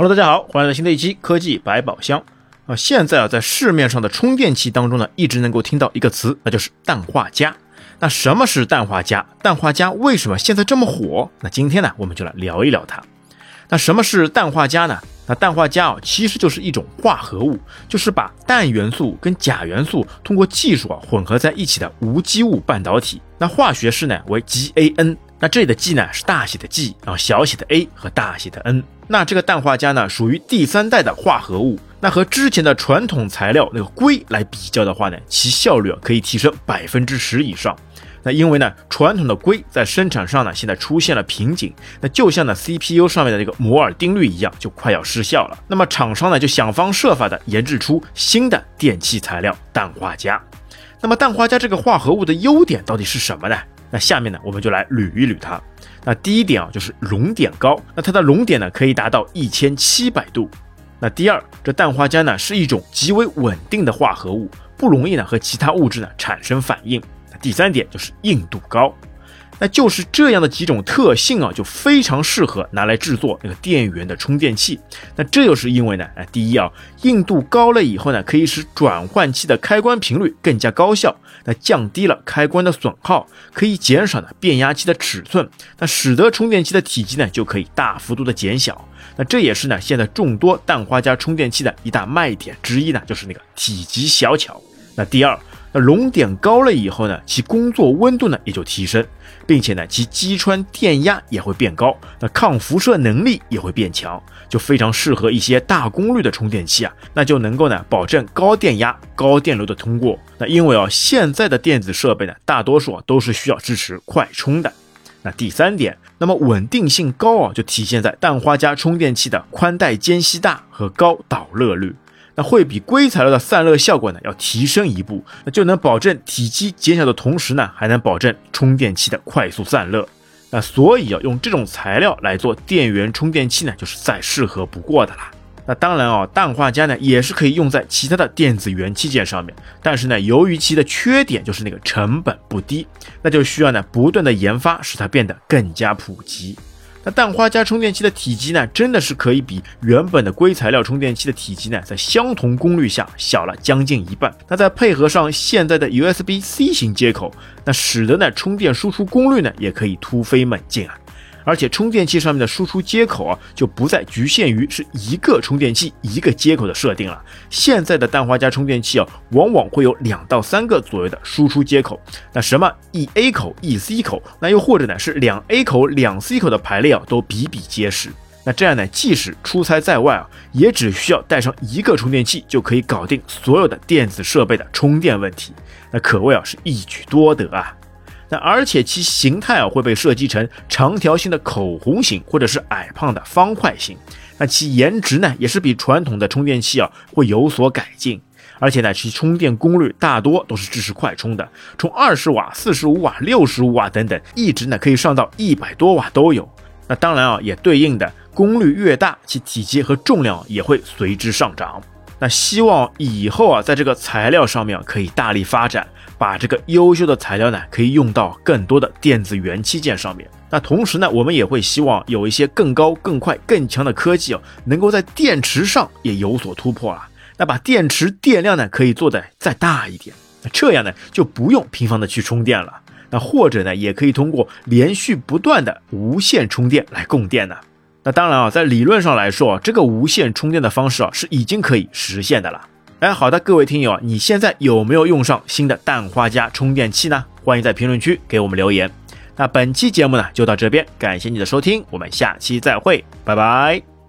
Hello，大家好，欢迎来到新的一期科技百宝箱啊！现在啊，在市面上的充电器当中呢，一直能够听到一个词，那就是氮化镓。那什么是氮化镓？氮化镓为什么现在这么火？那今天呢，我们就来聊一聊它。那什么是氮化镓呢？那氮化镓啊，其实就是一种化合物，就是把氮元素跟钾元素通过技术啊混合在一起的无机物半导体。那化学式呢为 GaN。那这里的 G 呢是大写的 G，然后小写的 a 和大写的 N。那这个氮化镓呢属于第三代的化合物。那和之前的传统材料那个硅来比较的话呢，其效率啊可以提升百分之十以上。那因为呢传统的硅在生产上呢现在出现了瓶颈，那就像呢 CPU 上面的这个摩尔定律一样，就快要失效了。那么厂商呢就想方设法的研制出新的电器材料氮化镓。那么氮化镓这个化合物的优点到底是什么呢？那下面呢，我们就来捋一捋它。那第一点啊，就是熔点高。那它的熔点呢，可以达到一千七百度。那第二，这氮化镓呢，是一种极为稳定的化合物，不容易呢和其他物质呢产生反应。那第三点就是硬度高。那就是这样的几种特性啊，就非常适合拿来制作那个电源的充电器。那这又是因为呢，啊，第一啊，硬度高了以后呢，可以使转换器的开关频率更加高效，那降低了开关的损耗，可以减少呢变压器的尺寸，那使得充电器的体积呢就可以大幅度的减小。那这也是呢现在众多氮化镓充电器的一大卖点之一呢，就是那个体积小巧。那第二。那熔点高了以后呢，其工作温度呢也就提升，并且呢，其击穿电压也会变高，那抗辐射能力也会变强，就非常适合一些大功率的充电器啊，那就能够呢保证高电压、高电流的通过。那因为啊，现在的电子设备呢，大多数啊都是需要支持快充的。那第三点，那么稳定性高啊，就体现在氮化镓充电器的宽带间隙大和高导热率。那会比硅材料的散热效果呢要提升一步，那就能保证体积减小的同时呢，还能保证充电器的快速散热。那所以啊，用这种材料来做电源充电器呢，就是再适合不过的啦。那当然啊，氮化镓呢也是可以用在其他的电子元器件上面，但是呢，由于其的缺点就是那个成本不低，那就需要呢不断的研发，使它变得更加普及。那氮化镓充电器的体积呢，真的是可以比原本的硅材料充电器的体积呢，在相同功率下小了将近一半。那再配合上现在的 USB-C 型接口，那使得呢充电输出功率呢，也可以突飞猛进啊。而且充电器上面的输出接口啊，就不再局限于是一个充电器一个接口的设定了。现在的氮化镓充电器啊，往往会有两到三个左右的输出接口。那什么 E A 口、E C 口，那又或者呢是两 A 口、两 C 口的排列啊，都比比皆是。那这样呢，即使出差在外啊，也只需要带上一个充电器，就可以搞定所有的电子设备的充电问题。那可谓啊是一举多得啊。那而且其形态啊会被设计成长条形的口红形，或者是矮胖的方块形。那其颜值呢也是比传统的充电器啊会有所改进。而且呢其充电功率大多都是支持快充的，从二十瓦、四十五瓦、六十五瓦等等，一直呢可以上到一百多瓦都有。那当然啊也对应的功率越大，其体积和重量也会随之上涨。那希望以后啊在这个材料上面可以大力发展。把这个优秀的材料呢，可以用到更多的电子元器件上面。那同时呢，我们也会希望有一些更高、更快、更强的科技哦，能够在电池上也有所突破啊。那把电池电量呢，可以做的再大一点，那这样呢，就不用频繁的去充电了。那或者呢，也可以通过连续不断的无线充电来供电呢。那当然啊，在理论上来说，这个无线充电的方式啊，是已经可以实现的了。哎，好的，各位听友，你现在有没有用上新的氮化镓充电器呢？欢迎在评论区给我们留言。那本期节目呢就到这边，感谢你的收听，我们下期再会，拜拜。